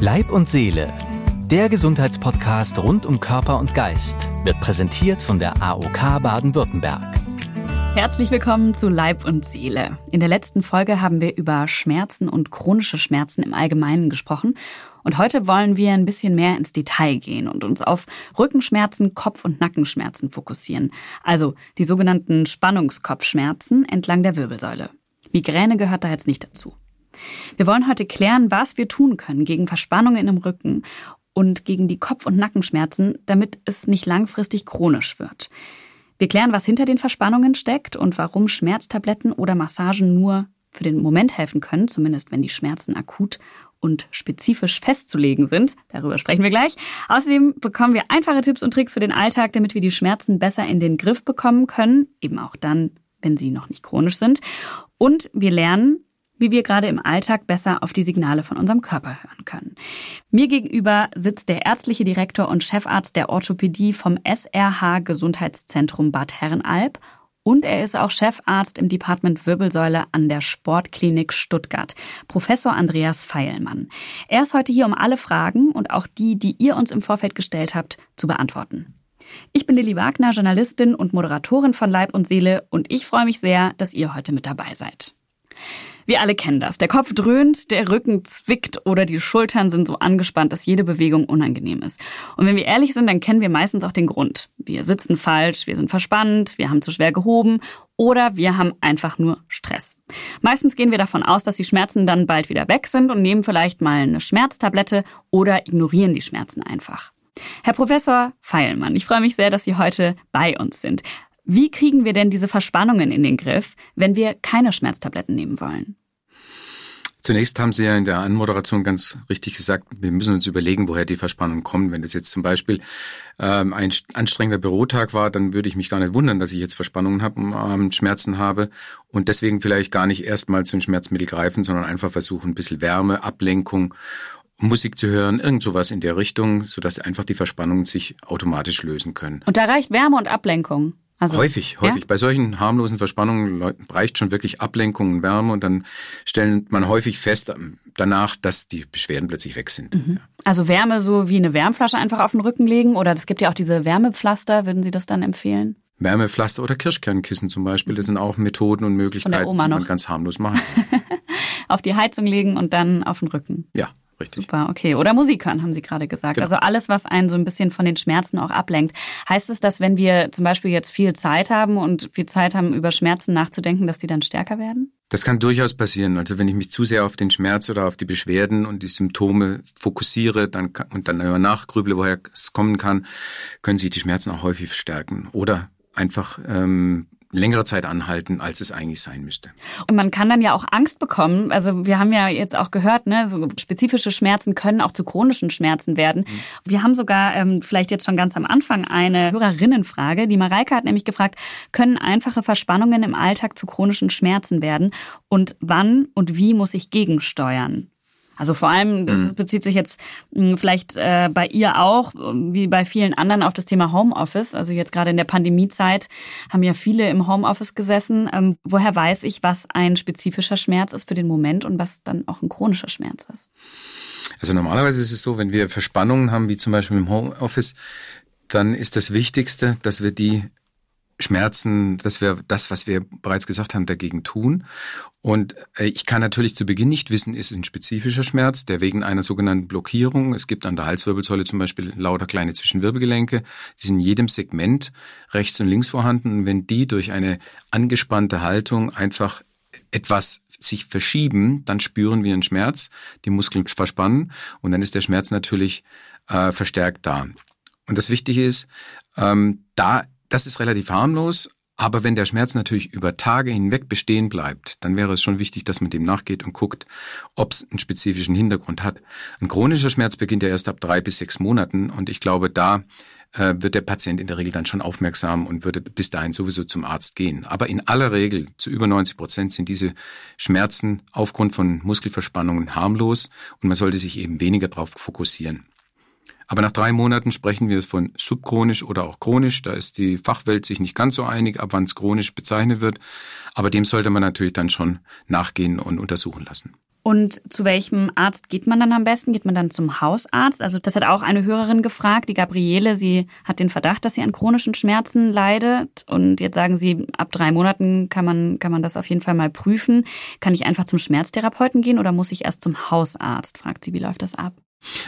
Leib und Seele, der Gesundheitspodcast rund um Körper und Geist, wird präsentiert von der AOK Baden-Württemberg. Herzlich willkommen zu Leib und Seele. In der letzten Folge haben wir über Schmerzen und chronische Schmerzen im Allgemeinen gesprochen. Und heute wollen wir ein bisschen mehr ins Detail gehen und uns auf Rückenschmerzen, Kopf- und Nackenschmerzen fokussieren. Also die sogenannten Spannungskopfschmerzen entlang der Wirbelsäule. Migräne gehört da jetzt nicht dazu. Wir wollen heute klären, was wir tun können gegen Verspannungen im Rücken und gegen die Kopf- und Nackenschmerzen, damit es nicht langfristig chronisch wird. Wir klären, was hinter den Verspannungen steckt und warum Schmerztabletten oder Massagen nur für den Moment helfen können, zumindest wenn die Schmerzen akut und spezifisch festzulegen sind. Darüber sprechen wir gleich. Außerdem bekommen wir einfache Tipps und Tricks für den Alltag, damit wir die Schmerzen besser in den Griff bekommen können, eben auch dann, wenn sie noch nicht chronisch sind. Und wir lernen, wie wir gerade im Alltag besser auf die Signale von unserem Körper hören können. Mir gegenüber sitzt der ärztliche Direktor und Chefarzt der Orthopädie vom SRH Gesundheitszentrum Bad Herrenalb und er ist auch Chefarzt im Department Wirbelsäule an der Sportklinik Stuttgart, Professor Andreas Feilmann. Er ist heute hier, um alle Fragen und auch die, die ihr uns im Vorfeld gestellt habt, zu beantworten. Ich bin Lilly Wagner, Journalistin und Moderatorin von Leib und Seele und ich freue mich sehr, dass ihr heute mit dabei seid. Wir alle kennen das. Der Kopf dröhnt, der Rücken zwickt oder die Schultern sind so angespannt, dass jede Bewegung unangenehm ist. Und wenn wir ehrlich sind, dann kennen wir meistens auch den Grund. Wir sitzen falsch, wir sind verspannt, wir haben zu schwer gehoben oder wir haben einfach nur Stress. Meistens gehen wir davon aus, dass die Schmerzen dann bald wieder weg sind und nehmen vielleicht mal eine Schmerztablette oder ignorieren die Schmerzen einfach. Herr Professor Feilmann, ich freue mich sehr, dass Sie heute bei uns sind. Wie kriegen wir denn diese Verspannungen in den Griff, wenn wir keine Schmerztabletten nehmen wollen? Zunächst haben Sie ja in der Anmoderation ganz richtig gesagt, wir müssen uns überlegen, woher die Verspannungen kommen. Wenn das jetzt zum Beispiel ähm, ein anstrengender Bürotag war, dann würde ich mich gar nicht wundern, dass ich jetzt Verspannungen habe und Schmerzen habe und deswegen vielleicht gar nicht erstmal zu einem Schmerzmittel greifen, sondern einfach versuchen, ein bisschen Wärme, Ablenkung Musik zu hören, irgend sowas in der Richtung, sodass einfach die Verspannungen sich automatisch lösen können. Und da reicht Wärme und Ablenkung. Also, häufig, häufig. Ja? Bei solchen harmlosen Verspannungen reicht schon wirklich Ablenkung und Wärme und dann stellt man häufig fest ähm, danach, dass die Beschwerden plötzlich weg sind. Mhm. Also Wärme so wie eine Wärmflasche einfach auf den Rücken legen oder es gibt ja auch diese Wärmepflaster, würden Sie das dann empfehlen? Wärmepflaster oder Kirschkernkissen zum Beispiel, das sind auch Methoden und Möglichkeiten, die man ganz harmlos machen kann. auf die Heizung legen und dann auf den Rücken. Ja, Richtig. Super, okay. Oder Musik hören, haben Sie gerade gesagt. Genau. Also alles, was einen so ein bisschen von den Schmerzen auch ablenkt. Heißt es, dass wenn wir zum Beispiel jetzt viel Zeit haben und viel Zeit haben, über Schmerzen nachzudenken, dass die dann stärker werden? Das kann durchaus passieren. Also wenn ich mich zu sehr auf den Schmerz oder auf die Beschwerden und die Symptome fokussiere dann, und dann über nachgrüble, woher es kommen kann, können sich die Schmerzen auch häufig verstärken. Oder einfach ähm, längere Zeit anhalten, als es eigentlich sein müsste. Und man kann dann ja auch Angst bekommen. Also wir haben ja jetzt auch gehört, ne, so spezifische Schmerzen können auch zu chronischen Schmerzen werden. Mhm. Wir haben sogar ähm, vielleicht jetzt schon ganz am Anfang eine Hörerinnenfrage. Die Mareike hat nämlich gefragt, können einfache Verspannungen im Alltag zu chronischen Schmerzen werden? Und wann und wie muss ich gegensteuern? Also vor allem, das mhm. bezieht sich jetzt hm, vielleicht äh, bei ihr auch, wie bei vielen anderen, auf das Thema Homeoffice. Also jetzt gerade in der Pandemiezeit haben ja viele im Homeoffice gesessen. Ähm, woher weiß ich, was ein spezifischer Schmerz ist für den Moment und was dann auch ein chronischer Schmerz ist? Also normalerweise ist es so, wenn wir Verspannungen haben, wie zum Beispiel im Homeoffice, dann ist das Wichtigste, dass wir die Schmerzen, dass wir das, was wir bereits gesagt haben, dagegen tun. Und äh, ich kann natürlich zu Beginn nicht wissen, ist es ein spezifischer Schmerz, der wegen einer sogenannten Blockierung, es gibt an der Halswirbelsäule zum Beispiel lauter kleine Zwischenwirbelgelenke, die sind in jedem Segment rechts und links vorhanden. Und wenn die durch eine angespannte Haltung einfach etwas sich verschieben, dann spüren wir einen Schmerz, die Muskeln verspannen und dann ist der Schmerz natürlich äh, verstärkt da. Und das Wichtige ist, ähm, da das ist relativ harmlos, aber wenn der Schmerz natürlich über Tage hinweg bestehen bleibt, dann wäre es schon wichtig, dass man dem nachgeht und guckt, ob es einen spezifischen Hintergrund hat. Ein chronischer Schmerz beginnt ja erst ab drei bis sechs Monaten und ich glaube, da äh, wird der Patient in der Regel dann schon aufmerksam und würde bis dahin sowieso zum Arzt gehen. Aber in aller Regel, zu über 90 Prozent, sind diese Schmerzen aufgrund von Muskelverspannungen harmlos und man sollte sich eben weniger darauf fokussieren. Aber nach drei Monaten sprechen wir von subchronisch oder auch chronisch. Da ist die Fachwelt sich nicht ganz so einig, ab wann es chronisch bezeichnet wird. Aber dem sollte man natürlich dann schon nachgehen und untersuchen lassen. Und zu welchem Arzt geht man dann am besten? Geht man dann zum Hausarzt? Also das hat auch eine Hörerin gefragt, die Gabriele. Sie hat den Verdacht, dass sie an chronischen Schmerzen leidet. Und jetzt sagen sie, ab drei Monaten kann man, kann man das auf jeden Fall mal prüfen. Kann ich einfach zum Schmerztherapeuten gehen oder muss ich erst zum Hausarzt? Fragt sie, wie läuft das ab?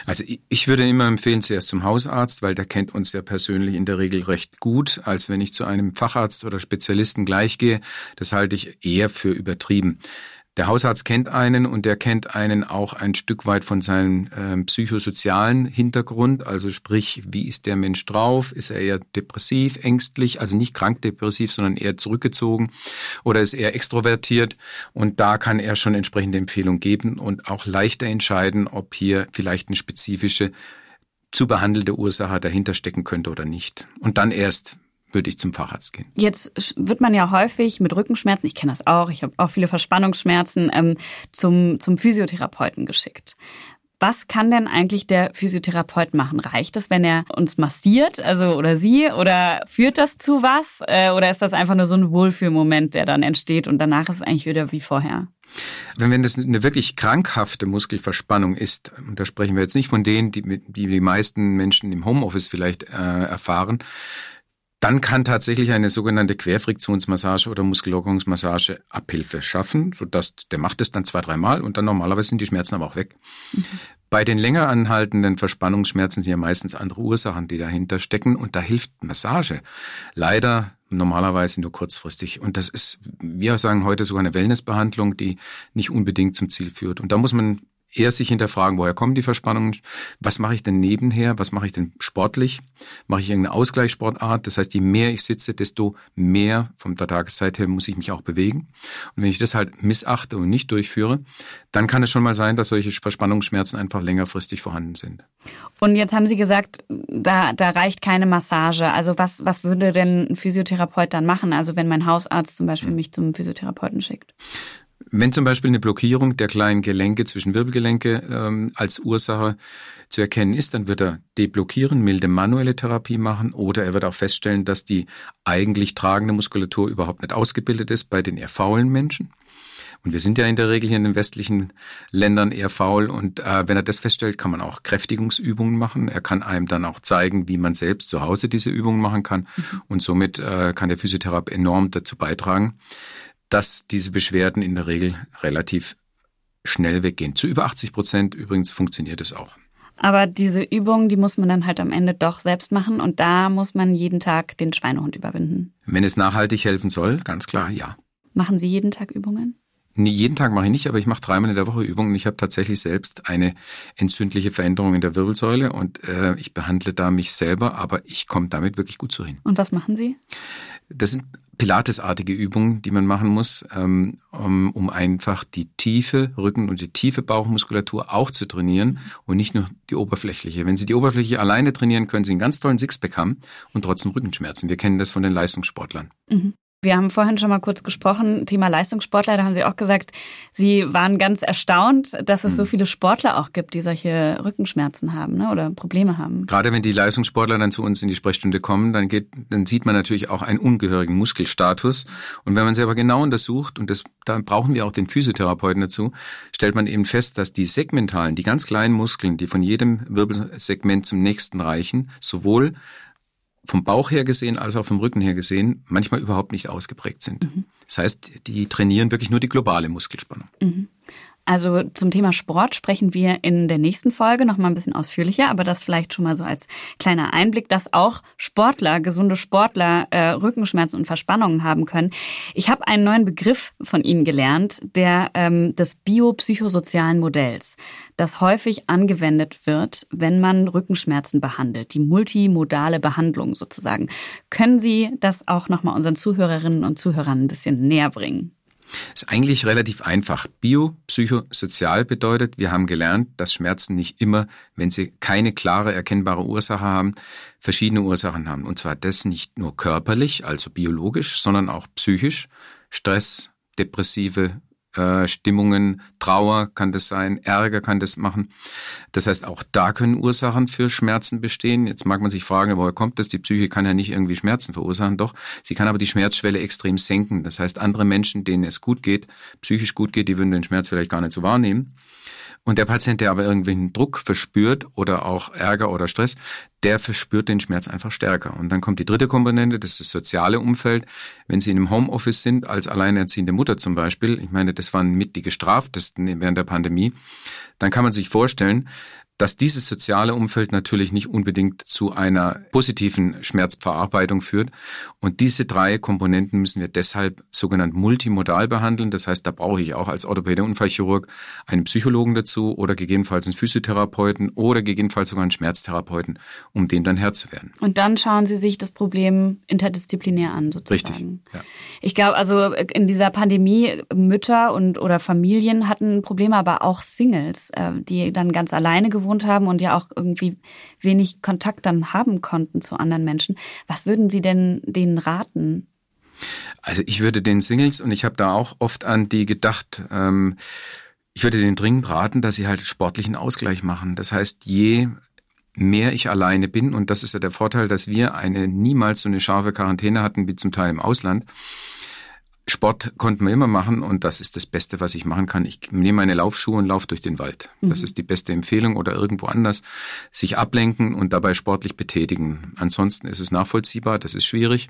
Also ich würde immer empfehlen, zuerst zum Hausarzt, weil der kennt uns ja persönlich in der Regel recht gut, als wenn ich zu einem Facharzt oder Spezialisten gleich gehe. Das halte ich eher für übertrieben. Der Hausarzt kennt einen und der kennt einen auch ein Stück weit von seinem äh, psychosozialen Hintergrund. Also sprich, wie ist der Mensch drauf? Ist er eher depressiv, ängstlich, also nicht krank depressiv, sondern eher zurückgezogen oder ist er extrovertiert? Und da kann er schon entsprechende Empfehlungen geben und auch leichter entscheiden, ob hier vielleicht eine spezifische zu behandelte Ursache dahinter stecken könnte oder nicht. Und dann erst würde ich zum Facharzt gehen. Jetzt wird man ja häufig mit Rückenschmerzen, ich kenne das auch, ich habe auch viele Verspannungsschmerzen, ähm, zum, zum Physiotherapeuten geschickt. Was kann denn eigentlich der Physiotherapeut machen? Reicht es, wenn er uns massiert, also oder sie, oder führt das zu was? Äh, oder ist das einfach nur so ein Wohlfühlmoment, der dann entsteht und danach ist es eigentlich wieder wie vorher? Wenn, wenn das eine wirklich krankhafte Muskelverspannung ist, und da sprechen wir jetzt nicht von denen, die die, die meisten Menschen im Homeoffice vielleicht äh, erfahren, dann kann tatsächlich eine sogenannte Querfriktionsmassage oder Muskellockerungsmassage Abhilfe schaffen, sodass der macht es dann zwei, dreimal und dann normalerweise sind die Schmerzen aber auch weg. Mhm. Bei den länger anhaltenden Verspannungsschmerzen sind ja meistens andere Ursachen, die dahinter stecken und da hilft Massage. Leider normalerweise nur kurzfristig. Und das ist, wir sagen heute sogar eine Wellnessbehandlung, die nicht unbedingt zum Ziel führt. Und da muss man eher sich hinterfragen, woher kommen die Verspannungen, was mache ich denn nebenher, was mache ich denn sportlich, mache ich irgendeine Ausgleichssportart, das heißt, je mehr ich sitze, desto mehr von der Tageszeit her muss ich mich auch bewegen. Und wenn ich das halt missachte und nicht durchführe, dann kann es schon mal sein, dass solche Verspannungsschmerzen einfach längerfristig vorhanden sind. Und jetzt haben Sie gesagt, da, da reicht keine Massage. Also was, was würde denn ein Physiotherapeut dann machen? Also wenn mein Hausarzt zum Beispiel hm. mich zum Physiotherapeuten schickt? Wenn zum Beispiel eine Blockierung der kleinen Gelenke zwischen Wirbelgelenke ähm, als Ursache zu erkennen ist, dann wird er deblockieren, milde manuelle Therapie machen oder er wird auch feststellen, dass die eigentlich tragende Muskulatur überhaupt nicht ausgebildet ist bei den eher faulen Menschen. Und wir sind ja in der Regel hier in den westlichen Ländern eher faul. Und äh, wenn er das feststellt, kann man auch Kräftigungsübungen machen. Er kann einem dann auch zeigen, wie man selbst zu Hause diese Übungen machen kann. Mhm. Und somit äh, kann der Physiotherapeut enorm dazu beitragen, dass diese Beschwerden in der Regel relativ schnell weggehen. Zu über 80 Prozent übrigens funktioniert es auch. Aber diese Übungen, die muss man dann halt am Ende doch selbst machen und da muss man jeden Tag den Schweinehund überwinden. Wenn es nachhaltig helfen soll, ganz klar, ja. Machen Sie jeden Tag Übungen? Nee, jeden Tag mache ich nicht, aber ich mache dreimal in der Woche Übungen. Ich habe tatsächlich selbst eine entzündliche Veränderung in der Wirbelsäule und äh, ich behandle da mich selber, aber ich komme damit wirklich gut zu hin. Und was machen Sie? Das sind Pilatesartige Übungen, die man machen muss, ähm, um, um einfach die tiefe Rücken- und die tiefe Bauchmuskulatur auch zu trainieren und nicht nur die oberflächliche. Wenn Sie die oberflächliche alleine trainieren, können Sie einen ganz tollen Sixpack haben und trotzdem Rückenschmerzen. Wir kennen das von den Leistungssportlern. Mhm. Wir haben vorhin schon mal kurz gesprochen, Thema Leistungssportler, da haben Sie auch gesagt, Sie waren ganz erstaunt, dass es so hm. viele Sportler auch gibt, die solche Rückenschmerzen haben ne, oder Probleme haben. Gerade wenn die Leistungssportler dann zu uns in die Sprechstunde kommen, dann, geht, dann sieht man natürlich auch einen ungehörigen Muskelstatus. Und wenn man sie aber genau untersucht, und das, da brauchen wir auch den Physiotherapeuten dazu, stellt man eben fest, dass die segmentalen, die ganz kleinen Muskeln, die von jedem Wirbelsegment zum nächsten reichen, sowohl vom Bauch her gesehen als auch vom Rücken her gesehen manchmal überhaupt nicht ausgeprägt sind. Mhm. Das heißt, die trainieren wirklich nur die globale Muskelspannung. Mhm. Also zum Thema Sport sprechen wir in der nächsten Folge noch mal ein bisschen ausführlicher, aber das vielleicht schon mal so als kleiner Einblick, dass auch Sportler, gesunde Sportler äh, Rückenschmerzen und Verspannungen haben können. Ich habe einen neuen Begriff von Ihnen gelernt, der ähm, des biopsychosozialen Modells, das häufig angewendet wird, wenn man Rückenschmerzen behandelt, die multimodale Behandlung sozusagen. Können Sie das auch noch mal unseren Zuhörerinnen und Zuhörern ein bisschen näher bringen? Ist eigentlich relativ einfach. Biopsychosozial bedeutet, wir haben gelernt, dass Schmerzen nicht immer, wenn sie keine klare erkennbare Ursache haben, verschiedene Ursachen haben. Und zwar das nicht nur körperlich, also biologisch, sondern auch psychisch. Stress, depressive äh, Stimmungen, Trauer kann das sein, Ärger kann das machen. Das heißt, auch da können Ursachen für Schmerzen bestehen. Jetzt mag man sich fragen, woher kommt das? Die Psyche kann ja nicht irgendwie Schmerzen verursachen, doch. Sie kann aber die Schmerzschwelle extrem senken. Das heißt, andere Menschen, denen es gut geht, psychisch gut geht, die würden den Schmerz vielleicht gar nicht so wahrnehmen. Und der Patient, der aber irgendwelchen Druck verspürt oder auch Ärger oder Stress, der verspürt den Schmerz einfach stärker. Und dann kommt die dritte Komponente, das ist das soziale Umfeld. Wenn Sie in einem Homeoffice sind, als alleinerziehende Mutter zum Beispiel, ich meine, das waren mit die gestraftesten während der Pandemie, dann kann man sich vorstellen, dass dieses soziale Umfeld natürlich nicht unbedingt zu einer positiven Schmerzverarbeitung führt. Und diese drei Komponenten müssen wir deshalb sogenannt multimodal behandeln. Das heißt, da brauche ich auch als Orthopäde Unfallchirurg einen Psychologen dazu oder gegebenenfalls einen Physiotherapeuten oder gegebenenfalls sogar einen Schmerztherapeuten, um dem dann Herr zu werden. Und dann schauen Sie sich das Problem interdisziplinär an, sozusagen. Richtig. Ja. Ich glaube, also in dieser Pandemie Mütter und oder Familien hatten Probleme, aber auch Singles, äh, die dann ganz alleine gewohnt gewohnt haben und ja auch irgendwie wenig Kontakt dann haben konnten zu anderen Menschen. Was würden Sie denn denen raten? Also ich würde den Singles, und ich habe da auch oft an die gedacht, ähm, ich würde denen dringend raten, dass sie halt sportlichen Ausgleich machen. Das heißt, je mehr ich alleine bin, und das ist ja der Vorteil, dass wir eine niemals so eine scharfe Quarantäne hatten wie zum Teil im Ausland, Sport konnten wir immer machen und das ist das Beste, was ich machen kann. Ich nehme meine Laufschuhe und laufe durch den Wald. Mhm. Das ist die beste Empfehlung oder irgendwo anders. Sich ablenken und dabei sportlich betätigen. Ansonsten ist es nachvollziehbar, das ist schwierig.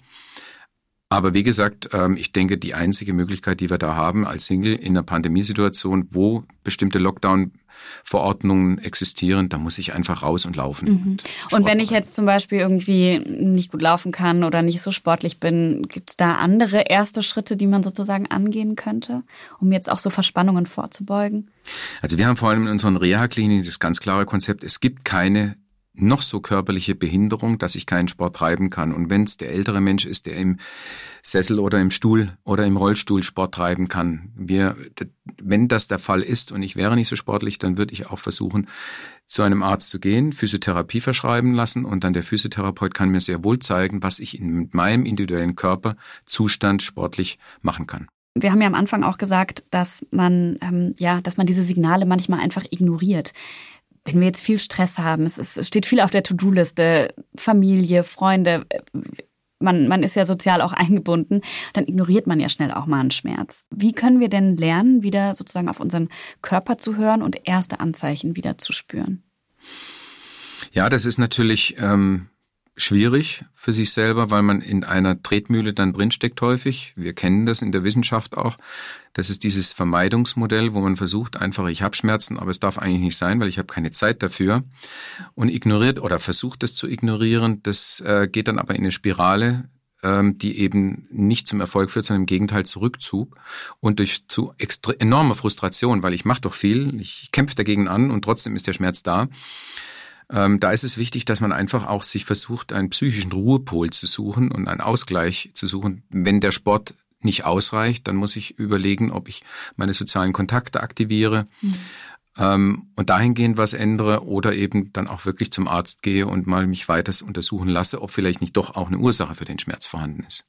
Aber wie gesagt, ähm, ich denke, die einzige Möglichkeit, die wir da haben als Single in einer Pandemiesituation, wo bestimmte Lockdown-Verordnungen existieren, da muss ich einfach raus und laufen. Mhm. Und wenn ich jetzt zum Beispiel irgendwie nicht gut laufen kann oder nicht so sportlich bin, gibt es da andere erste Schritte, die man sozusagen angehen könnte, um jetzt auch so Verspannungen vorzubeugen? Also wir haben vor allem in unseren Reha-Kliniken das ganz klare Konzept, es gibt keine noch so körperliche Behinderung, dass ich keinen Sport treiben kann. Und wenn es der ältere Mensch ist, der im Sessel oder im Stuhl oder im Rollstuhl Sport treiben kann, wir, wenn das der Fall ist und ich wäre nicht so sportlich, dann würde ich auch versuchen, zu einem Arzt zu gehen, Physiotherapie verschreiben lassen und dann der Physiotherapeut kann mir sehr wohl zeigen, was ich in meinem individuellen Körperzustand sportlich machen kann. Wir haben ja am Anfang auch gesagt, dass man ähm, ja, dass man diese Signale manchmal einfach ignoriert wenn wir jetzt viel Stress haben, es, ist, es steht viel auf der To-Do-Liste, Familie, Freunde, man, man ist ja sozial auch eingebunden, dann ignoriert man ja schnell auch mal einen Schmerz. Wie können wir denn lernen, wieder sozusagen auf unseren Körper zu hören und erste Anzeichen wieder zu spüren? Ja, das ist natürlich ähm, schwierig für sich selber, weil man in einer Tretmühle dann drinsteckt häufig. Wir kennen das in der Wissenschaft auch. Das ist dieses Vermeidungsmodell, wo man versucht einfach, ich habe Schmerzen, aber es darf eigentlich nicht sein, weil ich habe keine Zeit dafür und ignoriert oder versucht es zu ignorieren. Das äh, geht dann aber in eine Spirale, ähm, die eben nicht zum Erfolg führt, sondern im Gegenteil zu Rückzug und durch zu enorme Frustration, weil ich mache doch viel, ich kämpfe dagegen an und trotzdem ist der Schmerz da. Ähm, da ist es wichtig, dass man einfach auch sich versucht, einen psychischen Ruhepol zu suchen und einen Ausgleich zu suchen. Wenn der Sport nicht ausreicht, dann muss ich überlegen, ob ich meine sozialen Kontakte aktiviere. Mhm. Ähm, und dahingehend was ändere oder eben dann auch wirklich zum Arzt gehe und mal mich weiter untersuchen lasse, ob vielleicht nicht doch auch eine Ursache für den Schmerz vorhanden ist.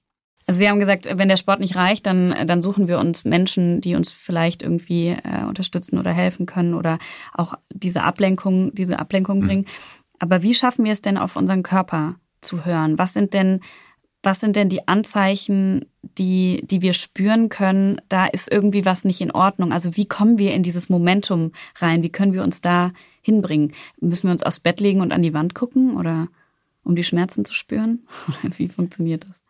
Also Sie haben gesagt, wenn der Sport nicht reicht, dann, dann suchen wir uns Menschen, die uns vielleicht irgendwie äh, unterstützen oder helfen können oder auch diese Ablenkung, diese Ablenkung mhm. bringen. Aber wie schaffen wir es denn, auf unseren Körper zu hören? Was sind denn, was sind denn die Anzeichen, die, die wir spüren können? Da ist irgendwie was nicht in Ordnung. Also wie kommen wir in dieses Momentum rein? Wie können wir uns da hinbringen? Müssen wir uns aufs Bett legen und an die Wand gucken oder um die Schmerzen zu spüren? Oder wie funktioniert das?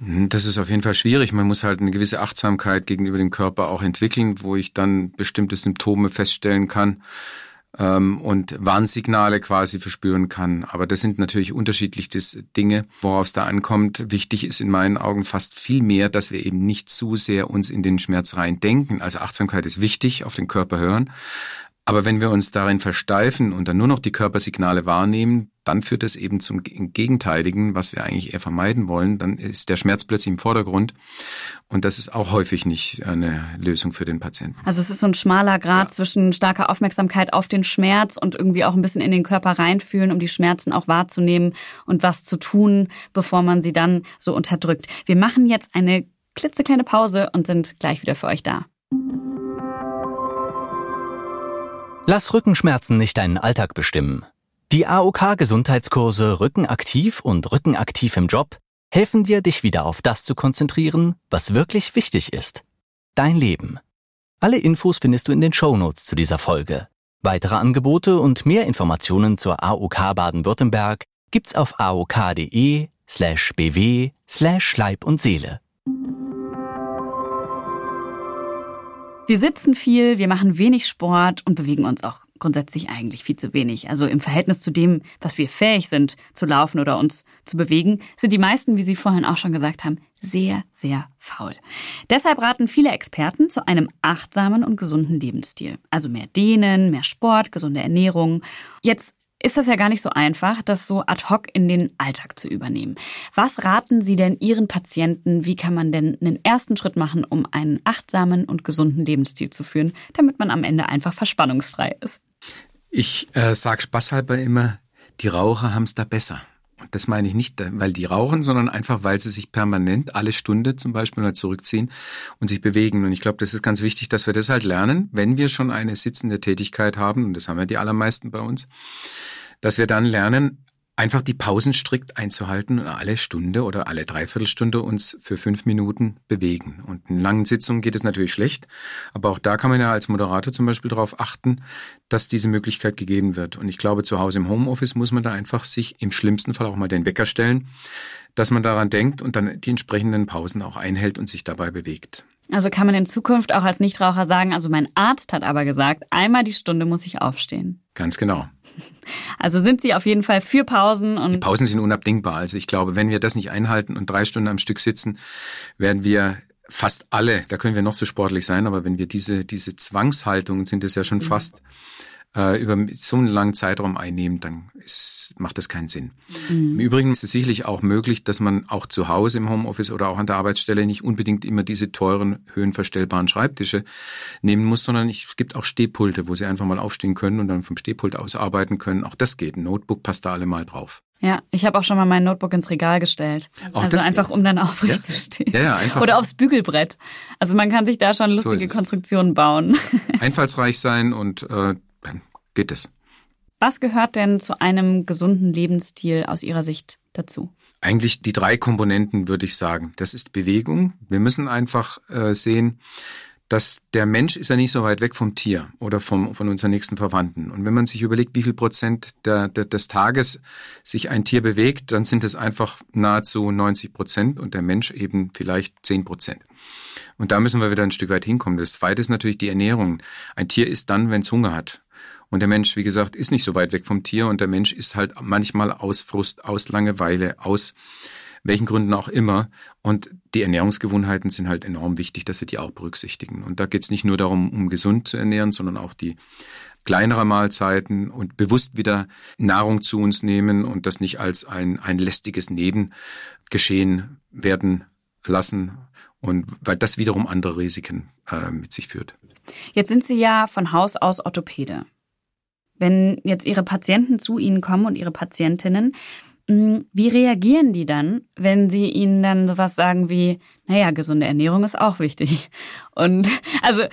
Hm, das ist auf jeden Fall schwierig. Man muss halt eine gewisse Achtsamkeit gegenüber dem Körper auch entwickeln, wo ich dann bestimmte Symptome feststellen kann ähm, und Warnsignale quasi verspüren kann. Aber das sind natürlich unterschiedliche Dinge, worauf es da ankommt. Wichtig ist in meinen Augen fast viel mehr, dass wir eben nicht zu sehr uns in den Schmerz rein denken. Also Achtsamkeit ist wichtig, auf den Körper hören. Aber wenn wir uns darin versteifen und dann nur noch die Körpersignale wahrnehmen, dann führt es eben zum Gegenteiligen, was wir eigentlich eher vermeiden wollen. Dann ist der Schmerz plötzlich im Vordergrund. Und das ist auch häufig nicht eine Lösung für den Patienten. Also es ist so ein schmaler Grad ja. zwischen starker Aufmerksamkeit auf den Schmerz und irgendwie auch ein bisschen in den Körper reinfühlen, um die Schmerzen auch wahrzunehmen und was zu tun, bevor man sie dann so unterdrückt. Wir machen jetzt eine klitzekleine Pause und sind gleich wieder für euch da. Lass Rückenschmerzen nicht deinen Alltag bestimmen. Die AOK Gesundheitskurse Rückenaktiv und Rückenaktiv im Job helfen dir, dich wieder auf das zu konzentrieren, was wirklich wichtig ist. Dein Leben. Alle Infos findest du in den Shownotes zu dieser Folge. Weitere Angebote und mehr Informationen zur AOK Baden-Württemberg gibt's auf aok.de slash bw slash Leib und Seele. Wir sitzen viel, wir machen wenig Sport und bewegen uns auch grundsätzlich eigentlich viel zu wenig. Also im Verhältnis zu dem, was wir fähig sind zu laufen oder uns zu bewegen, sind die meisten, wie Sie vorhin auch schon gesagt haben, sehr, sehr faul. Deshalb raten viele Experten zu einem achtsamen und gesunden Lebensstil. Also mehr Dehnen, mehr Sport, gesunde Ernährung. Jetzt ist das ja gar nicht so einfach, das so ad hoc in den Alltag zu übernehmen. Was raten Sie denn Ihren Patienten? Wie kann man denn einen ersten Schritt machen, um einen achtsamen und gesunden Lebensstil zu führen, damit man am Ende einfach verspannungsfrei ist? Ich äh, sage spaßhalber immer, die Raucher haben es da besser. Das meine ich nicht, weil die rauchen, sondern einfach, weil sie sich permanent alle Stunde zum Beispiel mal zurückziehen und sich bewegen. Und ich glaube, das ist ganz wichtig, dass wir das halt lernen, wenn wir schon eine sitzende Tätigkeit haben, und das haben ja die allermeisten bei uns, dass wir dann lernen, einfach die Pausen strikt einzuhalten und alle Stunde oder alle Dreiviertelstunde uns für fünf Minuten bewegen. Und in langen Sitzungen geht es natürlich schlecht, aber auch da kann man ja als Moderator zum Beispiel darauf achten, dass diese Möglichkeit gegeben wird. Und ich glaube, zu Hause im Homeoffice muss man da einfach sich im schlimmsten Fall auch mal den Wecker stellen, dass man daran denkt und dann die entsprechenden Pausen auch einhält und sich dabei bewegt. Also kann man in Zukunft auch als Nichtraucher sagen, also mein Arzt hat aber gesagt, einmal die Stunde muss ich aufstehen. Ganz genau. Also sind Sie auf jeden Fall für Pausen und. Die Pausen sind unabdingbar. Also ich glaube, wenn wir das nicht einhalten und drei Stunden am Stück sitzen, werden wir fast alle, da können wir noch so sportlich sein, aber wenn wir diese, diese Zwangshaltungen sind es ja schon mhm. fast äh, über so einen langen Zeitraum einnehmen, dann ist, macht das keinen Sinn. Mhm. Im Übrigen ist es sicherlich auch möglich, dass man auch zu Hause im Homeoffice oder auch an der Arbeitsstelle nicht unbedingt immer diese teuren, höhenverstellbaren Schreibtische nehmen muss, sondern es gibt auch Stehpulte, wo Sie einfach mal aufstehen können und dann vom Stehpult aus arbeiten können. Auch das geht. Ein Notebook passt da alle mal drauf. Ja, ich habe auch schon mal mein Notebook ins Regal gestellt. Auch also einfach, um dann aufrecht ja? zu stehen. Ja, ja, einfach. Oder aufs Bügelbrett. Also man kann sich da schon lustige so Konstruktionen bauen. Einfallsreich sein und äh, dann geht es. Was gehört denn zu einem gesunden Lebensstil aus Ihrer Sicht dazu? Eigentlich die drei Komponenten, würde ich sagen. Das ist Bewegung. Wir müssen einfach äh, sehen, dass der Mensch ist ja nicht so weit weg vom Tier oder vom, von unseren nächsten Verwandten. Und wenn man sich überlegt, wie viel Prozent der, der, des Tages sich ein Tier bewegt, dann sind es einfach nahezu 90 Prozent und der Mensch eben vielleicht 10 Prozent. Und da müssen wir wieder ein Stück weit hinkommen. Das zweite ist natürlich die Ernährung. Ein Tier ist dann, wenn es Hunger hat. Und der Mensch, wie gesagt, ist nicht so weit weg vom Tier und der Mensch ist halt manchmal aus Frust, aus Langeweile, aus welchen Gründen auch immer. Und die Ernährungsgewohnheiten sind halt enorm wichtig, dass wir die auch berücksichtigen. Und da geht es nicht nur darum, um gesund zu ernähren, sondern auch die kleinere Mahlzeiten und bewusst wieder Nahrung zu uns nehmen und das nicht als ein, ein lästiges Nebengeschehen werden lassen. Und weil das wiederum andere Risiken äh, mit sich führt. Jetzt sind Sie ja von Haus aus Orthopäde. Wenn jetzt Ihre Patienten zu Ihnen kommen und Ihre Patientinnen, mm, wie reagieren die dann, wenn Sie ihnen dann sowas sagen wie, naja, gesunde Ernährung ist auch wichtig? Und also,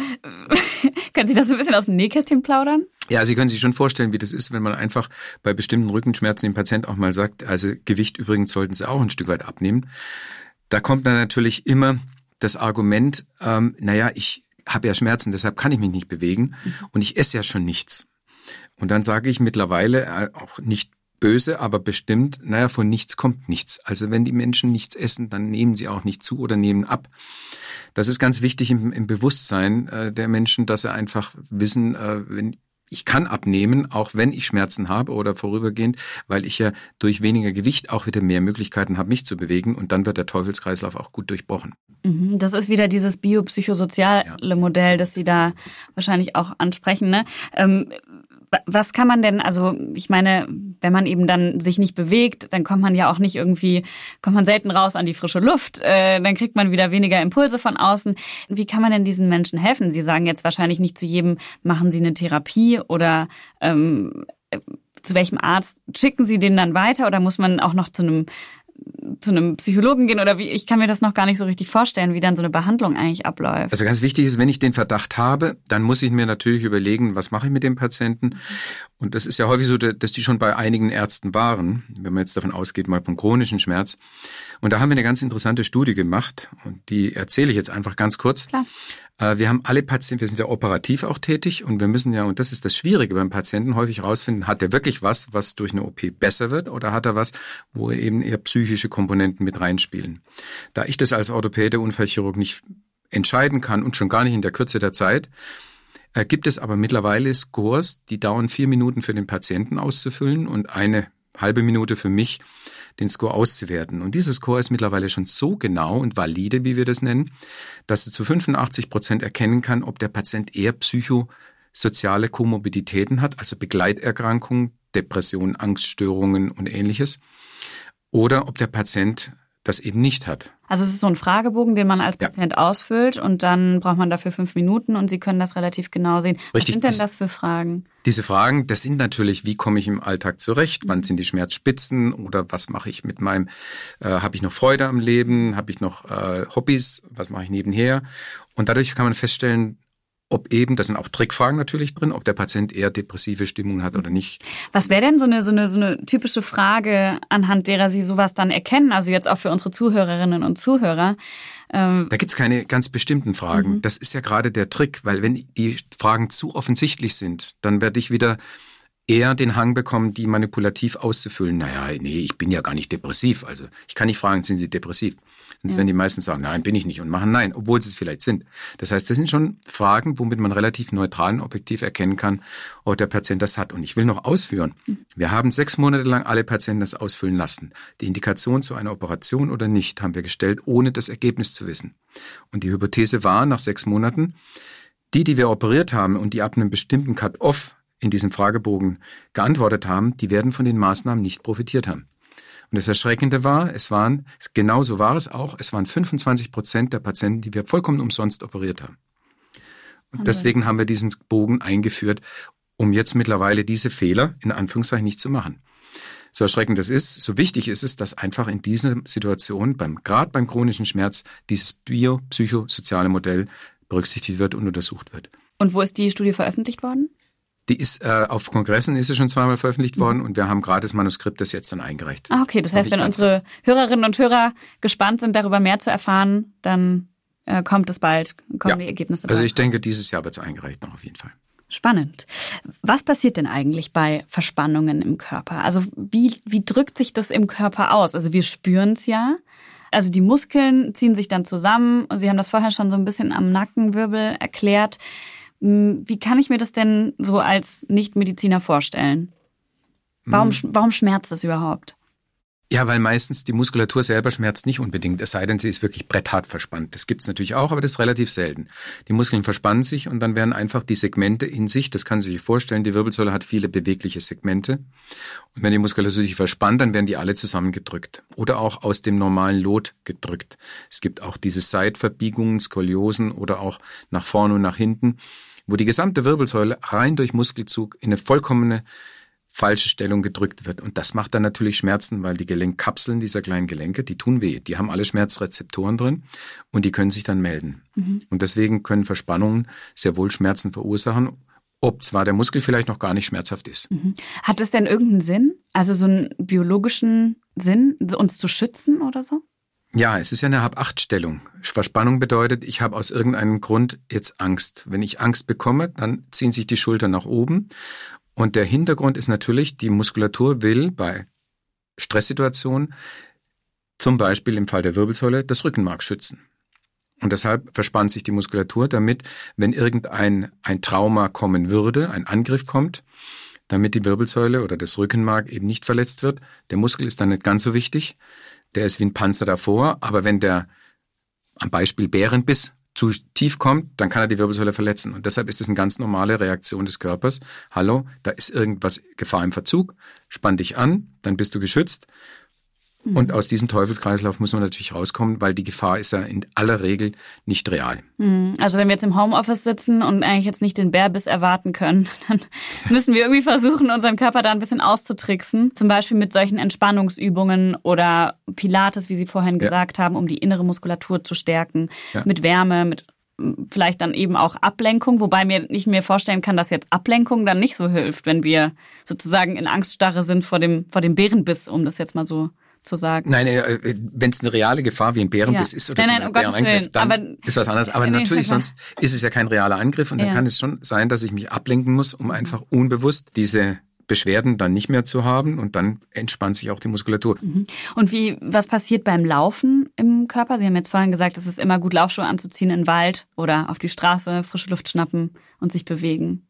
können Sie das ein bisschen aus dem Nähkästchen plaudern? Ja, Sie können sich schon vorstellen, wie das ist, wenn man einfach bei bestimmten Rückenschmerzen dem Patient auch mal sagt, also Gewicht übrigens sollten Sie auch ein Stück weit abnehmen. Da kommt dann natürlich immer das Argument, ähm, naja, ich habe ja Schmerzen, deshalb kann ich mich nicht bewegen mhm. und ich esse ja schon nichts. Und dann sage ich mittlerweile äh, auch nicht böse, aber bestimmt, naja, von nichts kommt nichts. Also wenn die Menschen nichts essen, dann nehmen sie auch nicht zu oder nehmen ab. Das ist ganz wichtig im, im Bewusstsein äh, der Menschen, dass sie einfach wissen, äh, wenn ich kann abnehmen, auch wenn ich Schmerzen habe oder vorübergehend, weil ich ja durch weniger Gewicht auch wieder mehr Möglichkeiten habe, mich zu bewegen und dann wird der Teufelskreislauf auch gut durchbrochen. Mhm, das ist wieder dieses biopsychosoziale ja. Modell, das Sie da wahrscheinlich auch ansprechen. Ne? Ähm, was kann man denn, also ich meine, wenn man eben dann sich nicht bewegt, dann kommt man ja auch nicht irgendwie, kommt man selten raus an die frische Luft, äh, dann kriegt man wieder weniger Impulse von außen. Wie kann man denn diesen Menschen helfen? Sie sagen jetzt wahrscheinlich nicht zu jedem, machen Sie eine Therapie oder ähm, zu welchem Arzt schicken Sie den dann weiter oder muss man auch noch zu einem zu einem Psychologen gehen oder wie, ich kann mir das noch gar nicht so richtig vorstellen, wie dann so eine Behandlung eigentlich abläuft. Also ganz wichtig ist, wenn ich den Verdacht habe, dann muss ich mir natürlich überlegen, was mache ich mit dem Patienten? Und das ist ja häufig so, dass die schon bei einigen Ärzten waren, wenn man jetzt davon ausgeht, mal vom chronischen Schmerz. Und da haben wir eine ganz interessante Studie gemacht und die erzähle ich jetzt einfach ganz kurz. Klar. Äh, wir haben alle Patienten, wir sind ja operativ auch tätig und wir müssen ja, und das ist das Schwierige beim Patienten, häufig herausfinden, hat er wirklich was, was durch eine OP besser wird oder hat er was, wo eben eher psychische Komponenten mit reinspielen. Da ich das als Orthopäde, Unfallchirurg nicht entscheiden kann und schon gar nicht in der Kürze der Zeit, äh, gibt es aber mittlerweile Scores, die dauern vier Minuten für den Patienten auszufüllen und eine halbe Minute für mich, den Score auszuwerten. Und dieser Score ist mittlerweile schon so genau und valide, wie wir das nennen, dass er zu 85 Prozent erkennen kann, ob der Patient eher psychosoziale Komorbiditäten hat, also Begleiterkrankungen, Depressionen, Angststörungen und ähnliches, oder ob der Patient das eben nicht hat. Also es ist so ein Fragebogen, den man als Patient ja. ausfüllt und dann braucht man dafür fünf Minuten und Sie können das relativ genau sehen. Richtig, Was sind denn das für Fragen? Diese Fragen, das sind natürlich, wie komme ich im Alltag zurecht? Wann sind die Schmerzspitzen oder was mache ich mit meinem, äh, habe ich noch Freude am Leben? Habe ich noch äh, Hobbys? Was mache ich nebenher? Und dadurch kann man feststellen, ob eben, da sind auch Trickfragen natürlich drin, ob der Patient eher depressive Stimmung hat oder nicht. Was wäre denn so eine, so, eine, so eine typische Frage, anhand derer Sie sowas dann erkennen? Also jetzt auch für unsere Zuhörerinnen und Zuhörer. Ähm da gibt's keine ganz bestimmten Fragen. Mhm. Das ist ja gerade der Trick, weil wenn die Fragen zu offensichtlich sind, dann werde ich wieder eher den Hang bekommen, die manipulativ auszufüllen. Naja, nee, ich bin ja gar nicht depressiv. Also ich kann nicht fragen, sind Sie depressiv? Sonst ja. werden die meisten sagen, nein, bin ich nicht und machen nein, obwohl sie es vielleicht sind. Das heißt, das sind schon Fragen, womit man relativ neutral und objektiv erkennen kann, ob der Patient das hat. Und ich will noch ausführen. Mhm. Wir haben sechs Monate lang alle Patienten das ausfüllen lassen. Die Indikation zu einer Operation oder nicht haben wir gestellt, ohne das Ergebnis zu wissen. Und die Hypothese war, nach sechs Monaten, die, die wir operiert haben und die ab einem bestimmten Cut-off in diesem Fragebogen geantwortet haben, die werden von den Maßnahmen nicht profitiert haben. Und das Erschreckende war, es waren, genauso war es auch, es waren 25 Prozent der Patienten, die wir vollkommen umsonst operiert haben. Und deswegen haben wir diesen Bogen eingeführt, um jetzt mittlerweile diese Fehler in Anführungszeichen nicht zu machen. So erschreckend das ist, so wichtig ist es, dass einfach in dieser Situation, beim, gerade beim chronischen Schmerz, dieses biopsychosoziale Modell berücksichtigt wird und untersucht wird. Und wo ist die Studie veröffentlicht worden? Die ist äh, auf Kongressen ist sie schon zweimal veröffentlicht mhm. worden und wir haben gerade das Manuskript das jetzt dann eingereicht. Ah, okay. Das heißt, wenn unsere Hörerinnen und Hörer gespannt sind, darüber mehr zu erfahren, dann äh, kommt es bald, kommen ja. die Ergebnisse. Also ich denke, dieses Jahr wird es eingereicht noch auf jeden Fall. Spannend. Was passiert denn eigentlich bei Verspannungen im Körper? Also wie, wie drückt sich das im Körper aus? Also wir spüren es ja. Also die Muskeln ziehen sich dann zusammen. Sie haben das vorher schon so ein bisschen am Nackenwirbel erklärt. Wie kann ich mir das denn so als Nichtmediziner vorstellen? Warum, hm. warum schmerzt das überhaupt? Ja, weil meistens die Muskulatur selber schmerzt nicht unbedingt, es sei denn, sie ist wirklich bretthart verspannt. Das gibt's natürlich auch, aber das ist relativ selten. Die Muskeln verspannen sich und dann werden einfach die Segmente in sich, das kann sich vorstellen, die Wirbelsäule hat viele bewegliche Segmente. Und wenn die Muskulatur sich verspannt, dann werden die alle zusammengedrückt oder auch aus dem normalen Lot gedrückt. Es gibt auch diese Seitverbiegungen, Skoliosen oder auch nach vorne und nach hinten wo die gesamte Wirbelsäule rein durch Muskelzug in eine vollkommene falsche Stellung gedrückt wird. Und das macht dann natürlich Schmerzen, weil die Gelenkkapseln dieser kleinen Gelenke, die tun weh. Die haben alle Schmerzrezeptoren drin und die können sich dann melden. Mhm. Und deswegen können Verspannungen sehr wohl Schmerzen verursachen, ob zwar der Muskel vielleicht noch gar nicht schmerzhaft ist. Mhm. Hat das denn irgendeinen Sinn? Also so einen biologischen Sinn, uns zu schützen oder so? Ja, es ist ja eine Hab-Acht-Stellung. Verspannung bedeutet, ich habe aus irgendeinem Grund jetzt Angst. Wenn ich Angst bekomme, dann ziehen sich die Schultern nach oben. Und der Hintergrund ist natürlich, die Muskulatur will bei Stresssituationen, zum Beispiel im Fall der Wirbelsäule, das Rückenmark schützen. Und deshalb verspannt sich die Muskulatur, damit, wenn irgendein ein Trauma kommen würde, ein Angriff kommt, damit die Wirbelsäule oder das Rückenmark eben nicht verletzt wird. Der Muskel ist dann nicht ganz so wichtig der ist wie ein Panzer davor, aber wenn der am Beispiel Bärenbiss zu tief kommt, dann kann er die Wirbelsäule verletzen. Und deshalb ist es eine ganz normale Reaktion des Körpers. Hallo, da ist irgendwas Gefahr im Verzug, spann dich an, dann bist du geschützt. Mhm. Und aus diesem Teufelskreislauf muss man natürlich rauskommen, weil die Gefahr ist ja in aller Regel nicht real. Mhm. Also wenn wir jetzt im Homeoffice sitzen und eigentlich jetzt nicht den Bärbiss erwarten können, dann müssen wir irgendwie versuchen, unseren Körper da ein bisschen auszutricksen. Zum Beispiel mit solchen Entspannungsübungen oder Pilates, wie Sie vorhin ja. gesagt haben, um die innere Muskulatur zu stärken. Ja. Mit Wärme, mit vielleicht dann eben auch Ablenkung, wobei mir ich mir vorstellen kann, dass jetzt Ablenkung dann nicht so hilft, wenn wir sozusagen in Angststarre sind vor dem vor dem Bärenbiss, um das jetzt mal so zu sagen. Nein, äh, wenn es eine reale Gefahr wie ein Bärenbiss ja. ist oder nein, nein, um Bärenangriff, dann aber, ist was anderes. Aber nee, natürlich, sonst ist es ja kein realer Angriff und ja. dann kann es schon sein, dass ich mich ablenken muss, um einfach unbewusst diese Beschwerden dann nicht mehr zu haben und dann entspannt sich auch die Muskulatur. Mhm. Und wie, was passiert beim Laufen im Körper? Sie haben jetzt vorhin gesagt, es ist immer gut, Laufschuhe anzuziehen in den Wald oder auf die Straße, frische Luft schnappen und sich bewegen.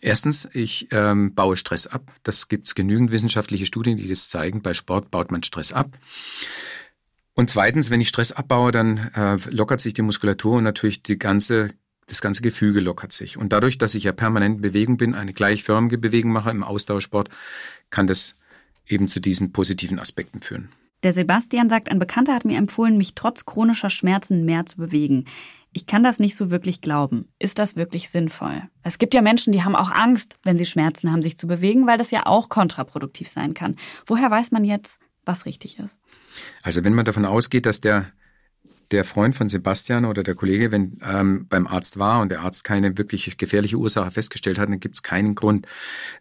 Erstens, ich ähm, baue Stress ab. Das gibt es genügend wissenschaftliche Studien, die das zeigen. Bei Sport baut man Stress ab. Und zweitens, wenn ich Stress abbaue, dann äh, lockert sich die Muskulatur und natürlich die ganze das ganze Gefüge lockert sich. Und dadurch, dass ich ja permanent in Bewegung bin, eine gleichförmige Bewegung mache im Austauschsport, kann das eben zu diesen positiven Aspekten führen. Der Sebastian sagt, ein Bekannter hat mir empfohlen, mich trotz chronischer Schmerzen mehr zu bewegen. Ich kann das nicht so wirklich glauben. Ist das wirklich sinnvoll? Es gibt ja Menschen, die haben auch Angst, wenn sie Schmerzen haben, sich zu bewegen, weil das ja auch kontraproduktiv sein kann. Woher weiß man jetzt, was richtig ist? Also wenn man davon ausgeht, dass der der Freund von Sebastian oder der Kollege, wenn ähm, beim Arzt war und der Arzt keine wirklich gefährliche Ursache festgestellt hat, dann gibt es keinen Grund.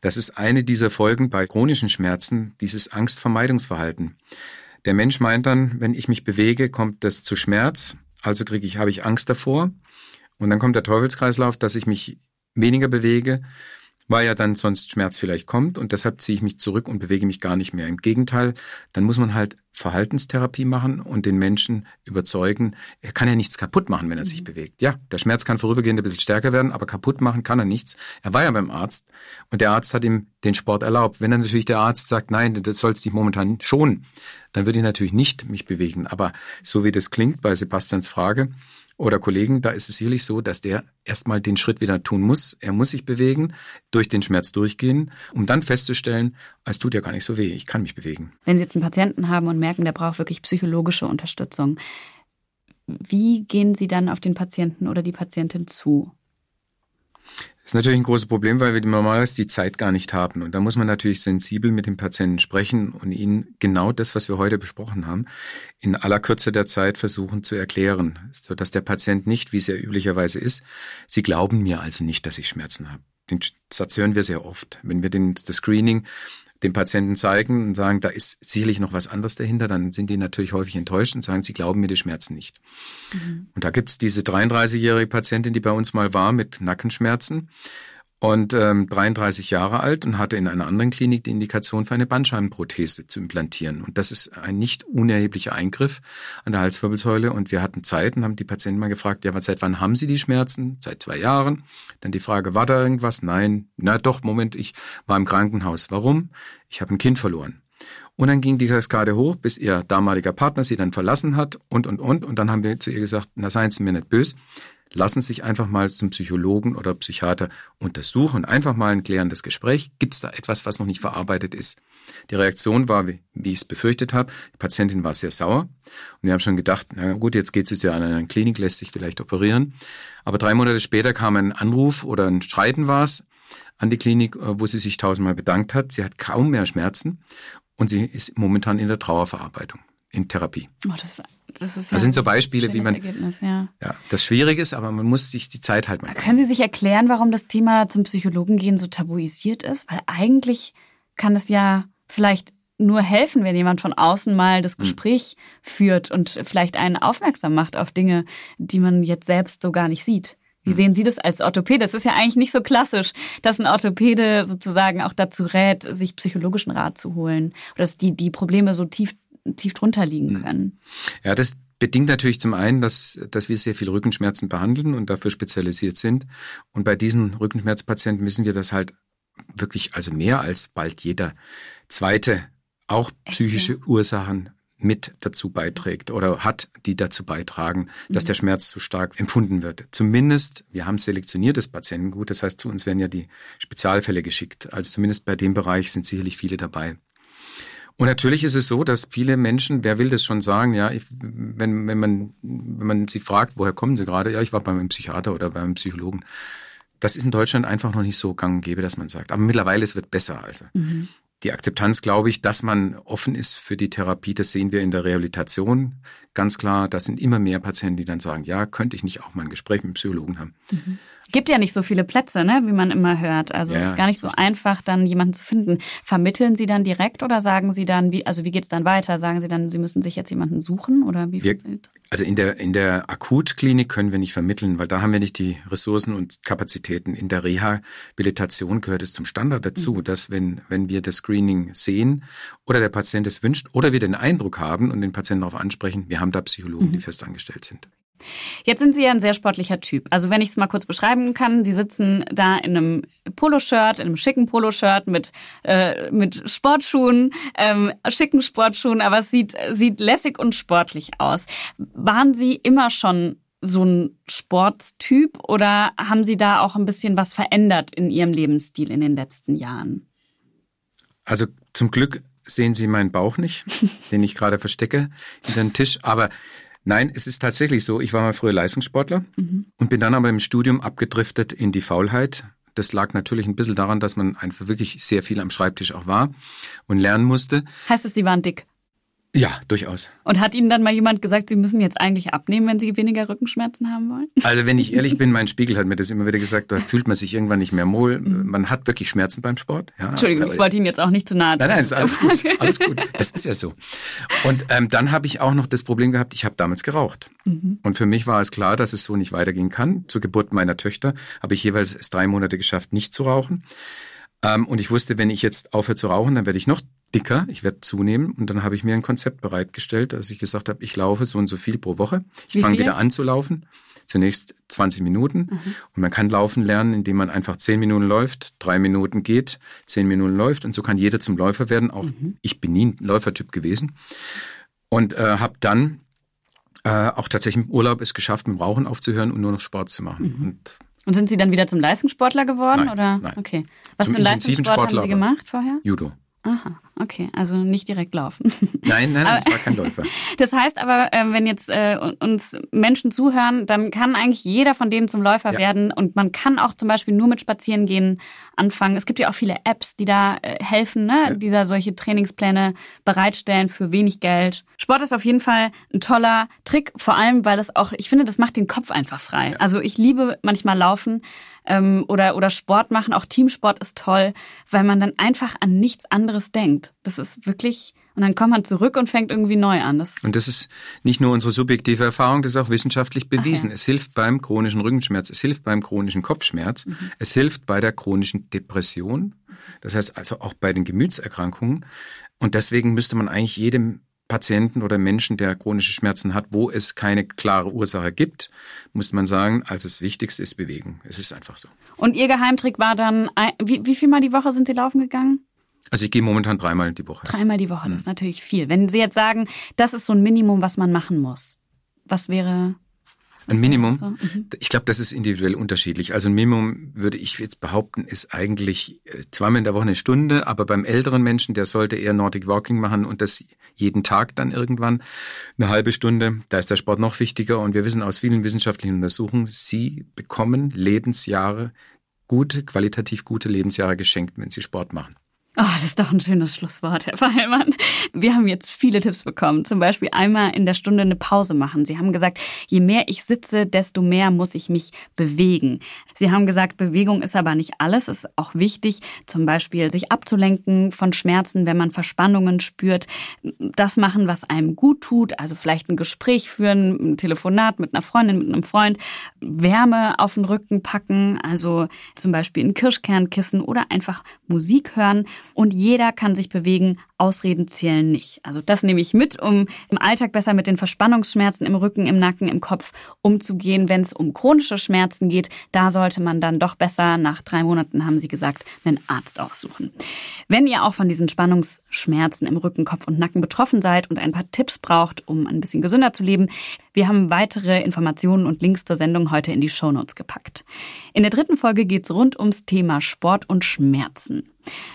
Das ist eine dieser Folgen bei chronischen Schmerzen, dieses Angstvermeidungsverhalten. Der Mensch meint dann, wenn ich mich bewege, kommt das zu Schmerz, also kriege ich, habe ich Angst davor. Und dann kommt der Teufelskreislauf, dass ich mich weniger bewege weil ja dann sonst Schmerz vielleicht kommt und deshalb ziehe ich mich zurück und bewege mich gar nicht mehr. Im Gegenteil, dann muss man halt Verhaltenstherapie machen und den Menschen überzeugen, er kann ja nichts kaputt machen, wenn er sich mhm. bewegt. Ja, der Schmerz kann vorübergehend ein bisschen stärker werden, aber kaputt machen kann er nichts. Er war ja beim Arzt und der Arzt hat ihm den Sport erlaubt. Wenn dann natürlich der Arzt sagt, nein, das sollst dich momentan schonen, dann würde ich natürlich nicht mich bewegen. Aber so wie das klingt bei Sebastians Frage, oder Kollegen, da ist es sicherlich so, dass der erstmal den Schritt wieder tun muss. Er muss sich bewegen, durch den Schmerz durchgehen, um dann festzustellen, es tut ja gar nicht so weh, ich kann mich bewegen. Wenn Sie jetzt einen Patienten haben und merken, der braucht wirklich psychologische Unterstützung, wie gehen Sie dann auf den Patienten oder die Patientin zu? Das ist natürlich ein großes Problem, weil wir normalerweise die Zeit gar nicht haben. Und da muss man natürlich sensibel mit dem Patienten sprechen und ihnen genau das, was wir heute besprochen haben, in aller Kürze der Zeit versuchen zu erklären, sodass der Patient nicht, wie es ja üblicherweise ist, sie glauben mir also nicht, dass ich Schmerzen habe. Den Satz hören wir sehr oft. Wenn wir den, das Screening dem Patienten zeigen und sagen, da ist sicherlich noch was anderes dahinter, dann sind die natürlich häufig enttäuscht und sagen, sie glauben mir die Schmerzen nicht. Mhm. Und da gibt's diese 33-jährige Patientin, die bei uns mal war mit Nackenschmerzen und ähm, 33 Jahre alt und hatte in einer anderen Klinik die Indikation für eine Bandscheibenprothese zu implantieren. Und das ist ein nicht unerheblicher Eingriff an der Halswirbelsäule. Und wir hatten Zeit und haben die Patienten mal gefragt, ja, seit wann haben Sie die Schmerzen? Seit zwei Jahren. Dann die Frage, war da irgendwas? Nein. Na doch, Moment, ich war im Krankenhaus. Warum? Ich habe ein Kind verloren. Und dann ging die Kaskade hoch, bis ihr damaliger Partner sie dann verlassen hat und, und, und. Und dann haben wir zu ihr gesagt, na seien Sie mir nicht böse lassen sich einfach mal zum Psychologen oder Psychiater untersuchen. Einfach mal ein klärendes Gespräch. Gibt es da etwas, was noch nicht verarbeitet ist? Die Reaktion war, wie, ich es befürchtet habe. Die Patientin war sehr sauer. Und wir haben schon gedacht, na gut, jetzt geht es ja an einer Klinik, lässt sich vielleicht operieren. Aber drei Monate später kam ein Anruf oder ein Schreiben war es an die Klinik, äh, wo sie sich tausendmal bedankt hat. Sie hat kaum mehr Schmerzen und sie ist momentan in der Trauerverarbeitung in Therapie. Oh, das, das, ist ja das sind so Beispiele, wie man. Ja. ja, das schwierig ist, aber man muss sich die Zeit halt mal. Können Sie sich erklären, warum das Thema zum Psychologen gehen so tabuisiert ist? Weil eigentlich kann es ja vielleicht nur helfen, wenn jemand von außen mal das hm. Gespräch mhm. führt und vielleicht einen aufmerksam macht auf Dinge, die man jetzt selbst so gar nicht sieht. Wie hm. sehen Sie das als Orthopäde? Das ist ja eigentlich nicht so klassisch, dass ein Orthopäde sozusagen auch dazu rät, sich psychologischen Rat zu holen oder dass die, die Probleme so tief tief drunter liegen hm. können. Ja, das bedingt natürlich zum einen, dass, dass wir sehr viel Rückenschmerzen behandeln und dafür spezialisiert sind. Und bei diesen Rückenschmerzpatienten wissen wir, dass halt wirklich, also mehr als bald jeder zweite auch psychische Echt? Ursachen mit dazu beiträgt oder hat, die dazu beitragen, dass mhm. der Schmerz zu stark empfunden wird. Zumindest, wir haben selektioniertes Patientengut, das heißt, zu uns werden ja die Spezialfälle geschickt. Also zumindest bei dem Bereich sind sicherlich viele dabei. Und natürlich ist es so, dass viele Menschen, wer will das schon sagen, ja, ich, wenn, wenn, man, wenn man sie fragt, woher kommen sie gerade, ja, ich war bei meinem Psychiater oder beim Psychologen. Das ist in Deutschland einfach noch nicht so gang und gäbe, dass man sagt. Aber mittlerweile es wird besser. Also mhm. Die Akzeptanz, glaube ich, dass man offen ist für die Therapie, das sehen wir in der Rehabilitation ganz klar. Da sind immer mehr Patienten, die dann sagen, ja, könnte ich nicht auch mal ein Gespräch mit einem Psychologen haben. Mhm. Gibt ja nicht so viele Plätze, ne, wie man immer hört. Also ja, ist gar nicht so einfach, dann jemanden zu finden. Vermitteln Sie dann direkt oder sagen Sie dann, wie, also wie geht's dann weiter? Sagen Sie dann, Sie müssen sich jetzt jemanden suchen oder wie wir, Also in der, in der Akutklinik können wir nicht vermitteln, weil da haben wir nicht die Ressourcen und Kapazitäten. In der Rehabilitation gehört es zum Standard dazu, mhm. dass wenn, wenn wir das Screening sehen oder der Patient es wünscht oder wir den Eindruck haben und den Patienten darauf ansprechen, wir haben da Psychologen, mhm. die festangestellt sind. Jetzt sind Sie ja ein sehr sportlicher Typ. Also wenn ich es mal kurz beschreiben kann, Sie sitzen da in einem Poloshirt, in einem schicken Poloshirt mit, äh, mit Sportschuhen, ähm, schicken Sportschuhen, aber es sieht, sieht lässig und sportlich aus. Waren Sie immer schon so ein Sportstyp oder haben Sie da auch ein bisschen was verändert in Ihrem Lebensstil in den letzten Jahren? Also zum Glück sehen Sie meinen Bauch nicht, den ich gerade verstecke hinter den Tisch. Aber Nein, es ist tatsächlich so. Ich war mal früher Leistungssportler mhm. und bin dann aber im Studium abgedriftet in die Faulheit. Das lag natürlich ein bisschen daran, dass man einfach wirklich sehr viel am Schreibtisch auch war und lernen musste. Heißt es, Sie waren dick? Ja, durchaus. Und hat Ihnen dann mal jemand gesagt, Sie müssen jetzt eigentlich abnehmen, wenn Sie weniger Rückenschmerzen haben wollen? Also wenn ich ehrlich bin, mein Spiegel hat mir das immer wieder gesagt, da fühlt man sich irgendwann nicht mehr wohl. Mhm. Man hat wirklich Schmerzen beim Sport. Ja, Entschuldigung, ich wollte Ihnen jetzt auch nicht zu nahe Nein, nein, ist alles gut, alles gut. Das ist ja so. Und ähm, dann habe ich auch noch das Problem gehabt, ich habe damals geraucht. Mhm. Und für mich war es klar, dass es so nicht weitergehen kann. Zur Geburt meiner Töchter habe ich jeweils es drei Monate geschafft, nicht zu rauchen. Ähm, und ich wusste, wenn ich jetzt aufhöre zu rauchen, dann werde ich noch dicker, ich werde zunehmen. Und dann habe ich mir ein Konzept bereitgestellt, dass ich gesagt habe, ich laufe so und so viel pro Woche. Ich fange wieder an zu laufen. Zunächst 20 Minuten. Mhm. Und man kann laufen lernen, indem man einfach 10 Minuten läuft, drei Minuten geht, 10 Minuten läuft. Und so kann jeder zum Läufer werden. Auch mhm. ich bin nie ein Läufertyp gewesen. Und äh, habe dann äh, auch tatsächlich im Urlaub es geschafft, mit dem Rauchen aufzuhören und nur noch Sport zu machen. Mhm. Und und sind Sie dann wieder zum Leistungssportler geworden? Nein, oder? Nein. Okay. Was zum für einen Leistungssport haben Sie gemacht vorher? Judo. Aha, okay, also nicht direkt laufen. Nein, nein, nein ich war kein Läufer. Das heißt aber, äh, wenn jetzt äh, uns Menschen zuhören, dann kann eigentlich jeder von denen zum Läufer ja. werden und man kann auch zum Beispiel nur mit Spazierengehen anfangen. Es gibt ja auch viele Apps, die da äh, helfen, ne? Ja. die da solche Trainingspläne bereitstellen für wenig Geld. Sport ist auf jeden Fall ein toller Trick, vor allem, weil das auch, ich finde, das macht den Kopf einfach frei. Ja. Also ich liebe manchmal Laufen ähm, oder, oder Sport machen. Auch Teamsport ist toll, weil man dann einfach an nichts anderes denkt. Das ist wirklich, und dann kommt man zurück und fängt irgendwie neu an. Das und das ist nicht nur unsere subjektive Erfahrung, das ist auch wissenschaftlich bewiesen. Ja. Es hilft beim chronischen Rückenschmerz, es hilft beim chronischen Kopfschmerz, mhm. es hilft bei der chronischen Depression. Das heißt also auch bei den Gemütserkrankungen. Und deswegen müsste man eigentlich jedem Patienten oder Menschen, der chronische Schmerzen hat, wo es keine klare Ursache gibt, muss man sagen, also das Wichtigste ist Bewegung. Es ist einfach so. Und Ihr Geheimtrick war dann, wie, wie viel Mal die Woche sind Sie laufen gegangen? Also ich gehe momentan dreimal die Woche. Dreimal die Woche, das ist natürlich viel. Wenn Sie jetzt sagen, das ist so ein Minimum, was man machen muss, was wäre ein Minimum? So? Mhm. Ich glaube, das ist individuell unterschiedlich. Also ein Minimum würde ich jetzt behaupten, ist eigentlich äh, zweimal in der Woche eine Stunde, aber beim älteren Menschen, der sollte eher Nordic Walking machen und das jeden Tag dann irgendwann eine halbe Stunde. Da ist der Sport noch wichtiger und wir wissen aus vielen wissenschaftlichen Untersuchungen, sie bekommen Lebensjahre, gute, qualitativ gute Lebensjahre geschenkt, wenn sie Sport machen. Oh, das ist doch ein schönes Schlusswort, Herr Feilmann. Wir haben jetzt viele Tipps bekommen. Zum Beispiel einmal in der Stunde eine Pause machen. Sie haben gesagt, je mehr ich sitze, desto mehr muss ich mich bewegen. Sie haben gesagt, Bewegung ist aber nicht alles. Es ist auch wichtig, zum Beispiel sich abzulenken von Schmerzen, wenn man Verspannungen spürt. Das machen, was einem gut tut. Also vielleicht ein Gespräch führen, ein Telefonat mit einer Freundin, mit einem Freund. Wärme auf den Rücken packen. Also zum Beispiel ein Kirschkernkissen oder einfach Musik hören und jeder kann sich bewegen, Ausreden zählen nicht. Also das nehme ich mit, um im Alltag besser mit den Verspannungsschmerzen im Rücken, im Nacken, im Kopf umzugehen. Wenn es um chronische Schmerzen geht, da sollte man dann doch besser, nach drei Monaten haben Sie gesagt, einen Arzt aufsuchen. Wenn ihr auch von diesen Spannungsschmerzen im Rücken, Kopf und Nacken betroffen seid und ein paar Tipps braucht, um ein bisschen gesünder zu leben, wir haben weitere Informationen und Links zur Sendung heute in die Shownotes gepackt. In der dritten Folge geht es rund ums Thema Sport und Schmerzen.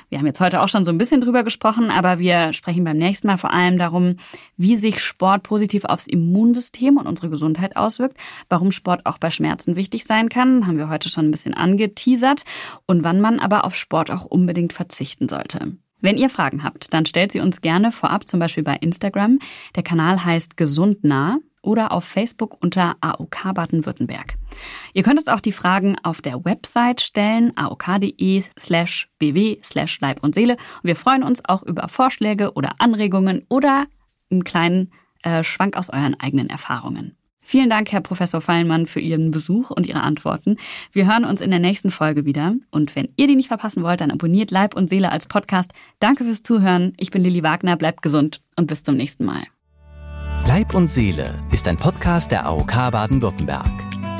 Wir haben jetzt heute auch schon so ein bisschen drüber gesprochen, aber wir sprechen beim nächsten Mal vor allem darum, wie sich Sport positiv aufs Immunsystem und unsere Gesundheit auswirkt, warum Sport auch bei Schmerzen wichtig sein kann, haben wir heute schon ein bisschen angeteasert und wann man aber auf Sport auch unbedingt verzichten sollte. Wenn ihr Fragen habt, dann stellt sie uns gerne vorab, zum Beispiel bei Instagram. Der Kanal heißt gesundnah oder auf Facebook unter AOK Baden-Württemberg. Ihr könnt uns auch die Fragen auf der Website stellen, aok.de slash bw slash Leib und Seele. Und wir freuen uns auch über Vorschläge oder Anregungen oder einen kleinen äh, Schwank aus euren eigenen Erfahrungen. Vielen Dank, Herr Professor Feinmann, für Ihren Besuch und Ihre Antworten. Wir hören uns in der nächsten Folge wieder. Und wenn ihr die nicht verpassen wollt, dann abonniert Leib und Seele als Podcast. Danke fürs Zuhören. Ich bin Lilly Wagner. Bleibt gesund und bis zum nächsten Mal. Leib und Seele ist ein Podcast der AOK Baden-Württemberg.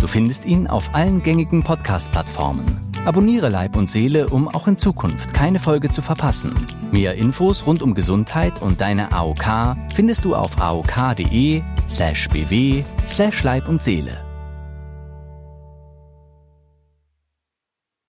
Du findest ihn auf allen gängigen Podcast-Plattformen. Abonniere Leib und Seele, um auch in Zukunft keine Folge zu verpassen. Mehr Infos rund um Gesundheit und deine AOK findest du auf aok.de slash bw slash Leib und Seele.